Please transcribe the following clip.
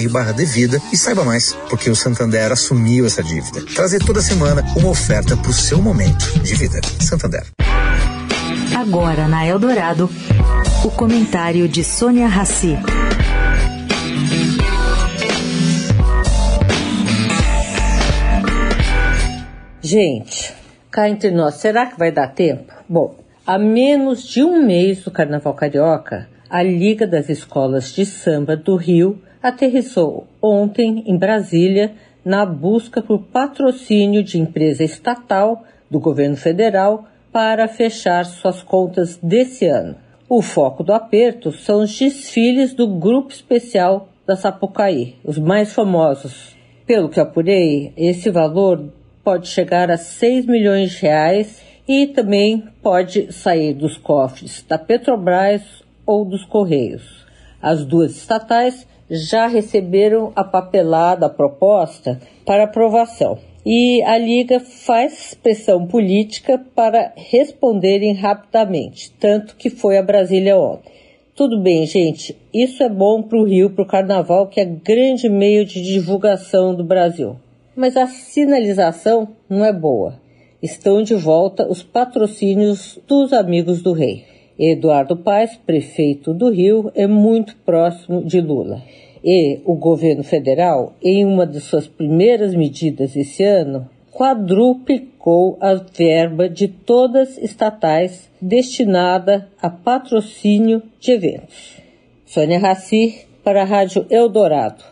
santander.com.br/devida e saiba mais, porque o Santander Santander assumiu essa dívida. Trazer toda semana uma oferta para o seu momento de vida. Santander. Agora na Eldorado, o comentário de Sônia Rassi. Gente, cá entre nós, será que vai dar tempo? Bom, a menos de um mês do Carnaval Carioca, a Liga das Escolas de Samba do Rio aterrissou ontem em Brasília na busca por patrocínio de empresa estatal do governo federal para fechar suas contas desse ano. O foco do aperto são os desfiles do Grupo Especial da Sapucaí, os mais famosos. Pelo que apurei, esse valor pode chegar a 6 milhões de reais e também pode sair dos cofres da Petrobras ou dos Correios. As duas estatais já receberam a papelada, a proposta, para aprovação. E a Liga faz pressão política para responderem rapidamente, tanto que foi a Brasília ontem. Tudo bem, gente, isso é bom para o Rio, para o Carnaval, que é grande meio de divulgação do Brasil. Mas a sinalização não é boa. Estão de volta os patrocínios dos amigos do rei. Eduardo Paes, prefeito do Rio, é muito próximo de Lula. E o governo federal, em uma de suas primeiras medidas esse ano, quadruplicou a verba de todas estatais destinada a patrocínio de eventos. Sônia Raci, para a Rádio Eldorado.